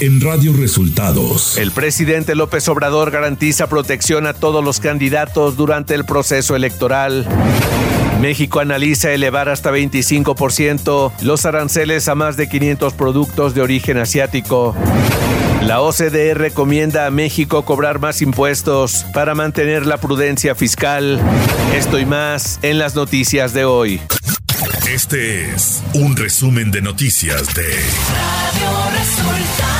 en Radio Resultados. El presidente López Obrador garantiza protección a todos los candidatos durante el proceso electoral. México analiza elevar hasta 25% los aranceles a más de 500 productos de origen asiático. La OCDE recomienda a México cobrar más impuestos para mantener la prudencia fiscal. Esto y más en las noticias de hoy. Este es un resumen de noticias de Radio Resultados.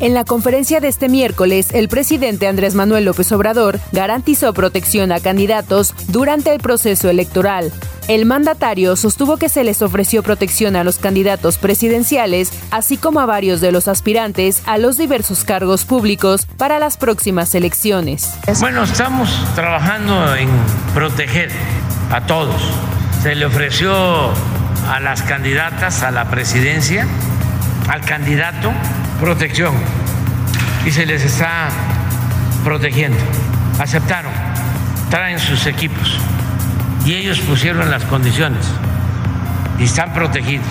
En la conferencia de este miércoles, el presidente Andrés Manuel López Obrador garantizó protección a candidatos durante el proceso electoral. El mandatario sostuvo que se les ofreció protección a los candidatos presidenciales, así como a varios de los aspirantes a los diversos cargos públicos para las próximas elecciones. Bueno, estamos trabajando en proteger a todos. Se le ofreció a las candidatas a la presidencia, al candidato protección. Y se les está protegiendo. Aceptaron, traen sus equipos. Y ellos pusieron las condiciones. Y están protegidos.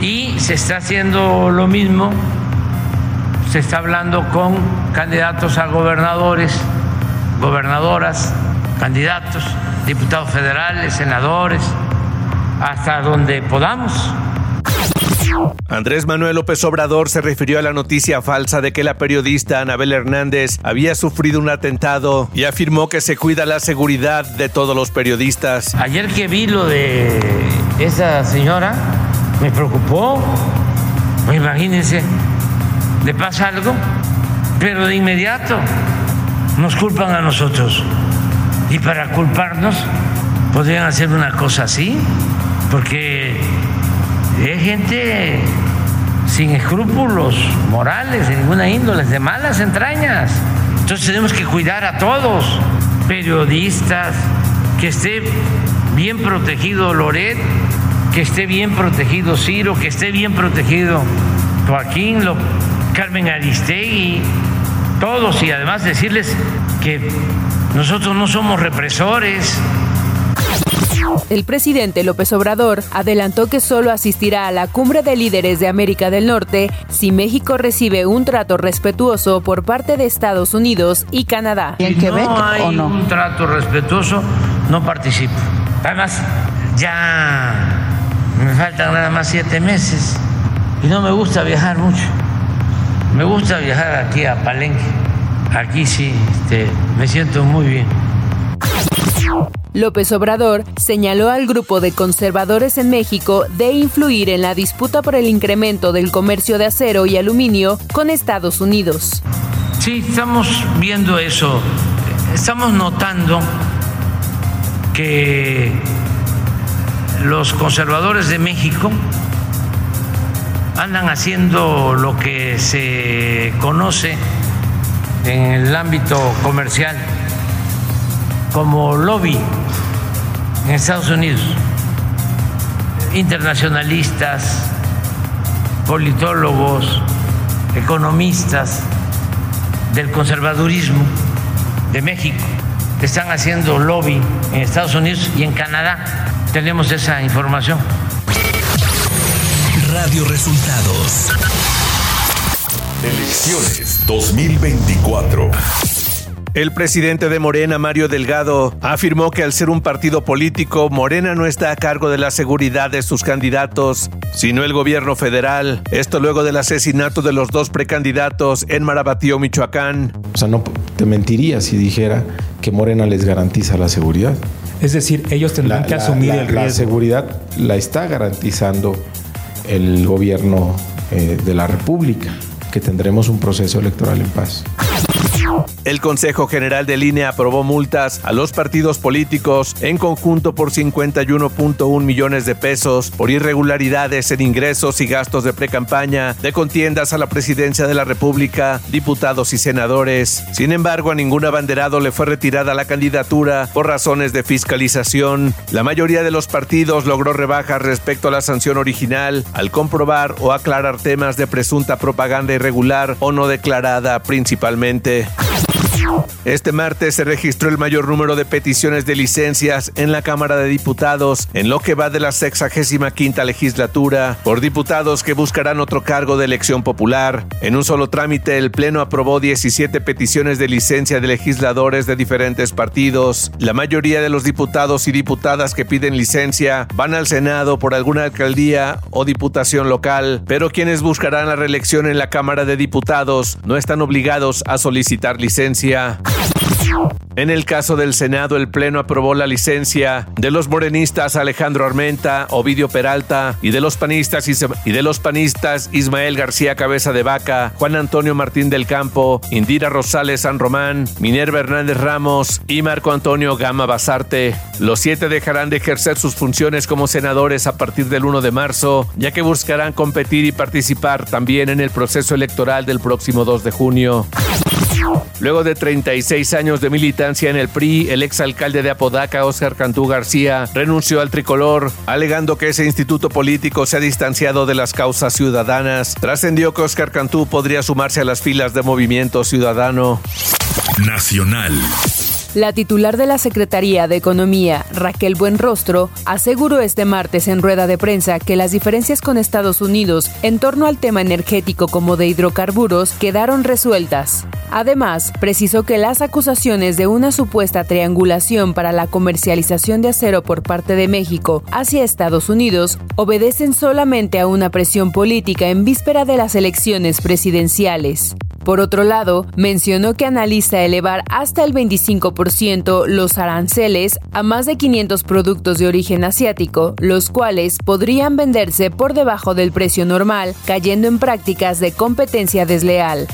Y se está haciendo lo mismo, se está hablando con candidatos a gobernadores, gobernadoras, candidatos, diputados federales, senadores, hasta donde podamos Andrés Manuel López Obrador se refirió a la noticia falsa de que la periodista Anabel Hernández había sufrido un atentado y afirmó que se cuida la seguridad de todos los periodistas. Ayer que vi lo de esa señora, me preocupó. Imagínense, le pasa algo, pero de inmediato nos culpan a nosotros. Y para culparnos, podrían hacer una cosa así, porque es gente sin escrúpulos morales, de ninguna índole, de malas entrañas. Entonces tenemos que cuidar a todos, periodistas, que esté bien protegido Loret, que esté bien protegido Ciro, que esté bien protegido Joaquín, Carmen Aristegui, todos, y además decirles que nosotros no somos represores, el presidente López Obrador adelantó que solo asistirá a la cumbre de líderes de América del Norte si México recibe un trato respetuoso por parte de Estados Unidos y Canadá. ¿En Quebec no hay o no? un trato respetuoso, no participo. Además, ya me faltan nada más siete meses y no me gusta viajar mucho. Me gusta viajar aquí a Palenque. Aquí sí, este, me siento muy bien. López Obrador señaló al grupo de conservadores en México de influir en la disputa por el incremento del comercio de acero y aluminio con Estados Unidos. Sí, estamos viendo eso. Estamos notando que los conservadores de México andan haciendo lo que se conoce en el ámbito comercial como lobby en Estados Unidos, internacionalistas, politólogos, economistas del conservadurismo de México están haciendo lobby en Estados Unidos y en Canadá. Tenemos esa información. Radio Resultados. Elecciones 2024. El presidente de Morena, Mario Delgado, afirmó que al ser un partido político, Morena no está a cargo de la seguridad de sus candidatos, sino el gobierno federal. Esto luego del asesinato de los dos precandidatos en Marabatío, Michoacán. O sea, no te mentiría si dijera que Morena les garantiza la seguridad. Es decir, ellos tendrán que asumir el riesgo. La seguridad la está garantizando el gobierno eh, de la República, que tendremos un proceso electoral en paz. El Consejo General de Línea aprobó multas a los partidos políticos en conjunto por 51.1 millones de pesos por irregularidades en ingresos y gastos de precampaña de contiendas a la presidencia de la República, diputados y senadores. Sin embargo, a ningún abanderado le fue retirada la candidatura por razones de fiscalización. La mayoría de los partidos logró rebajas respecto a la sanción original al comprobar o aclarar temas de presunta propaganda irregular o no declarada principalmente. Este martes se registró el mayor número de peticiones de licencias en la Cámara de Diputados en lo que va de la 65 quinta legislatura por diputados que buscarán otro cargo de elección popular. En un solo trámite, el Pleno aprobó 17 peticiones de licencia de legisladores de diferentes partidos. La mayoría de los diputados y diputadas que piden licencia van al Senado por alguna alcaldía o diputación local, pero quienes buscarán la reelección en la Cámara de Diputados no están obligados a solicitar licencia. En el caso del Senado, el Pleno aprobó la licencia de los morenistas Alejandro Armenta, Ovidio Peralta y de los panistas y de los panistas Ismael García Cabeza de Vaca, Juan Antonio Martín del Campo, Indira Rosales San Román, Minerva Hernández Ramos y Marco Antonio Gama Basarte. Los siete dejarán de ejercer sus funciones como senadores a partir del 1 de marzo, ya que buscarán competir y participar también en el proceso electoral del próximo 2 de junio. Luego de 36 años de militancia en el PRI, el exalcalde de Apodaca, Óscar Cantú García, renunció al tricolor, alegando que ese instituto político se ha distanciado de las causas ciudadanas. Trascendió que Óscar Cantú podría sumarse a las filas de Movimiento Ciudadano. Nacional. La titular de la Secretaría de Economía, Raquel Buenrostro, aseguró este martes en rueda de prensa que las diferencias con Estados Unidos en torno al tema energético como de hidrocarburos quedaron resueltas. Además, precisó que las acusaciones de una supuesta triangulación para la comercialización de acero por parte de México hacia Estados Unidos obedecen solamente a una presión política en víspera de las elecciones presidenciales. Por otro lado, mencionó que analiza elevar hasta el 25% los aranceles a más de 500 productos de origen asiático, los cuales podrían venderse por debajo del precio normal, cayendo en prácticas de competencia desleal.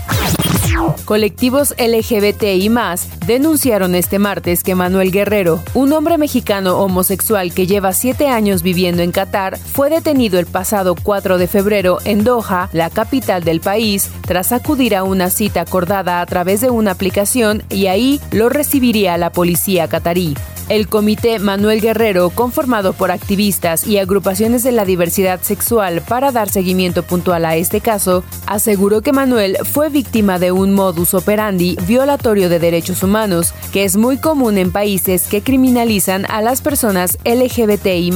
Colectivos LGBTI más denunciaron este martes que Manuel Guerrero, un hombre mexicano homosexual que lleva siete años viviendo en Qatar, fue detenido el pasado 4 de febrero en Doha, la capital del país, tras acudir a una cita acordada a través de una aplicación y ahí lo recibiría la policía catarí. El comité Manuel Guerrero, conformado por activistas y agrupaciones de la diversidad sexual para dar seguimiento puntual a este caso, aseguró que Manuel fue víctima de un modus operandi violatorio de derechos humanos, que es muy común en países que criminalizan a las personas LGBTI.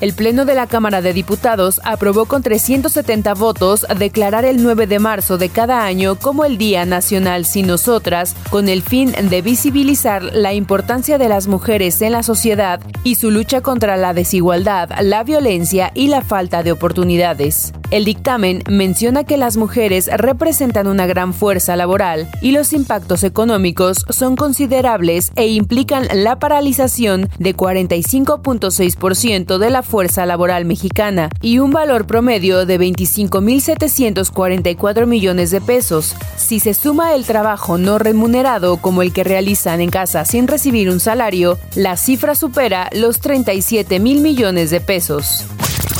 El Pleno de la Cámara de Diputados aprobó con 370 votos declarar el 9 de marzo de cada año como el Día Nacional Sin Nosotras, con el fin de visibilizar la importancia de las mujeres en la sociedad y su lucha contra la desigualdad, la violencia y la falta de oportunidades. El dictamen menciona que las mujeres representan una gran fuerza laboral y los impactos económicos son considerables e implican la paralización de 45.6% de la fuerza laboral mexicana y un valor promedio de 25.744 millones de pesos. Si se suma el trabajo no remunerado como el que realizan en casa sin recibir un salario, la cifra supera los 37 mil millones de pesos.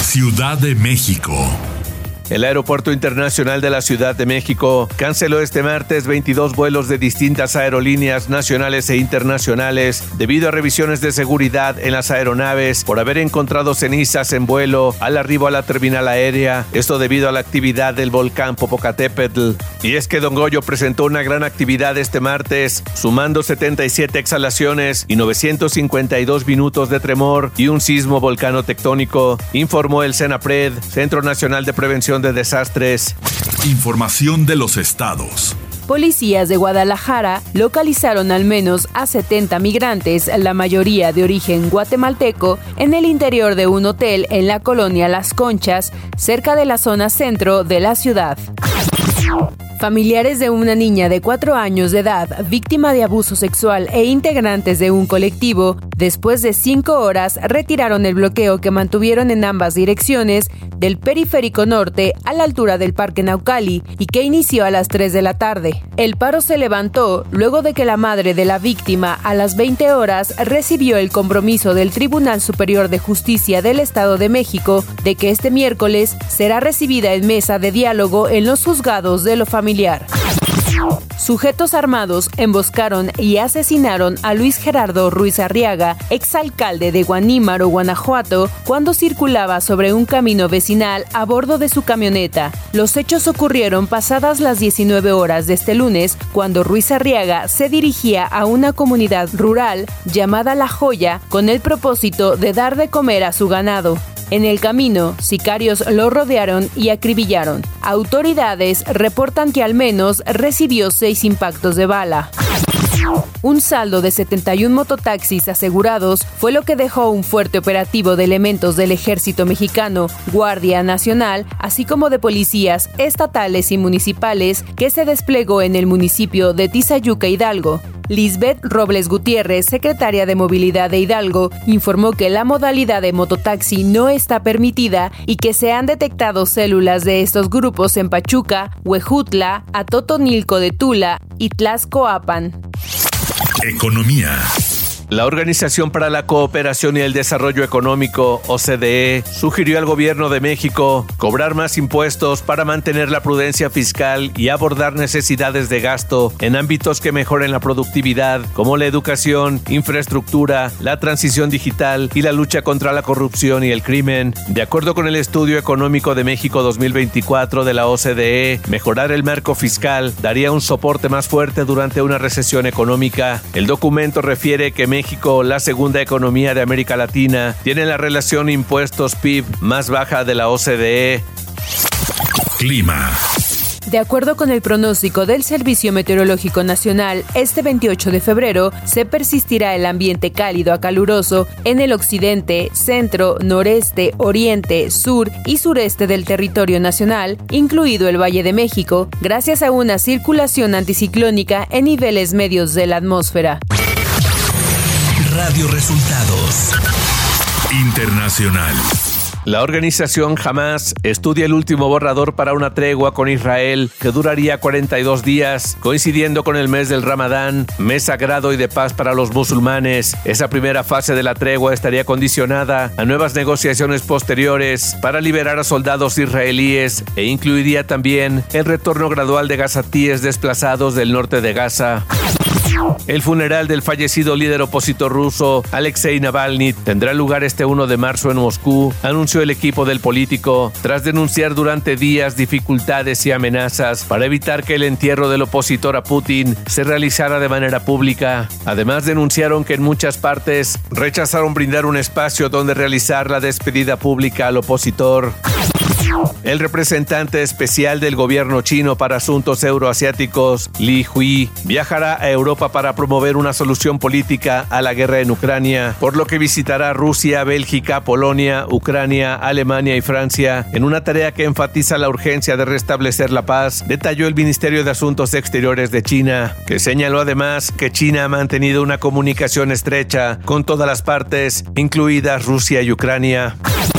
Ciudad de México. El Aeropuerto Internacional de la Ciudad de México canceló este martes 22 vuelos de distintas aerolíneas nacionales e internacionales debido a revisiones de seguridad en las aeronaves por haber encontrado cenizas en vuelo al arribo a la terminal aérea, esto debido a la actividad del volcán Popocatépetl. Y es que Don Goyo presentó una gran actividad este martes, sumando 77 exhalaciones y 952 minutos de tremor y un sismo volcano tectónico, informó el CENAPRED, Centro Nacional de Prevención de desastres. Información de los estados. Policías de Guadalajara localizaron al menos a 70 migrantes, la mayoría de origen guatemalteco, en el interior de un hotel en la colonia Las Conchas, cerca de la zona centro de la ciudad. Familiares de una niña de cuatro años de edad, víctima de abuso sexual e integrantes de un colectivo, después de cinco horas retiraron el bloqueo que mantuvieron en ambas direcciones del periférico norte a la altura del Parque Naucali y que inició a las 3 de la tarde. El paro se levantó luego de que la madre de la víctima a las 20 horas recibió el compromiso del Tribunal Superior de Justicia del Estado de México de que este miércoles será recibida en mesa de diálogo en los juzgados de lo familiar Sujetos armados emboscaron y asesinaron a Luis Gerardo Ruiz Arriaga, exalcalde de Guanímaro, Guanajuato, cuando circulaba sobre un camino vecinal a bordo de su camioneta. Los hechos ocurrieron pasadas las 19 horas de este lunes, cuando Ruiz Arriaga se dirigía a una comunidad rural llamada La Joya con el propósito de dar de comer a su ganado. En el camino, sicarios lo rodearon y acribillaron. Autoridades reportan que al menos recibió seis impactos de bala. Un saldo de 71 mototaxis asegurados fue lo que dejó un fuerte operativo de elementos del ejército mexicano, Guardia Nacional, así como de policías estatales y municipales que se desplegó en el municipio de Tizayuca Hidalgo. Lisbeth Robles Gutiérrez, secretaria de Movilidad de Hidalgo, informó que la modalidad de mototaxi no está permitida y que se han detectado células de estos grupos en Pachuca, Huejutla, Atotonilco de Tula y Tlaxcoapan. Economía. La Organización para la Cooperación y el Desarrollo Económico, OCDE, sugirió al gobierno de México cobrar más impuestos para mantener la prudencia fiscal y abordar necesidades de gasto en ámbitos que mejoren la productividad, como la educación, infraestructura, la transición digital y la lucha contra la corrupción y el crimen. De acuerdo con el Estudio Económico de México 2024 de la OCDE, mejorar el marco fiscal daría un soporte más fuerte durante una recesión económica. El documento refiere que México, la segunda economía de América Latina, tiene la relación impuestos-PIB más baja de la OCDE. Clima. De acuerdo con el pronóstico del Servicio Meteorológico Nacional, este 28 de febrero se persistirá el ambiente cálido a caluroso en el occidente, centro, noreste, oriente, sur y sureste del territorio nacional, incluido el Valle de México, gracias a una circulación anticiclónica en niveles medios de la atmósfera. Radio Resultados Internacional. La organización Hamas estudia el último borrador para una tregua con Israel que duraría 42 días, coincidiendo con el mes del Ramadán, mes sagrado y de paz para los musulmanes. Esa primera fase de la tregua estaría condicionada a nuevas negociaciones posteriores para liberar a soldados israelíes e incluiría también el retorno gradual de gazatíes desplazados del norte de Gaza. El funeral del fallecido líder opositor ruso Alexei Navalny tendrá lugar este 1 de marzo en Moscú, anunció el equipo del político, tras denunciar durante días dificultades y amenazas para evitar que el entierro del opositor a Putin se realizara de manera pública. Además denunciaron que en muchas partes rechazaron brindar un espacio donde realizar la despedida pública al opositor. El representante especial del gobierno chino para asuntos euroasiáticos, Li Hui, viajará a Europa para promover una solución política a la guerra en Ucrania, por lo que visitará Rusia, Bélgica, Polonia, Ucrania, Alemania y Francia en una tarea que enfatiza la urgencia de restablecer la paz, detalló el Ministerio de Asuntos Exteriores de China, que señaló además que China ha mantenido una comunicación estrecha con todas las partes, incluidas Rusia y Ucrania.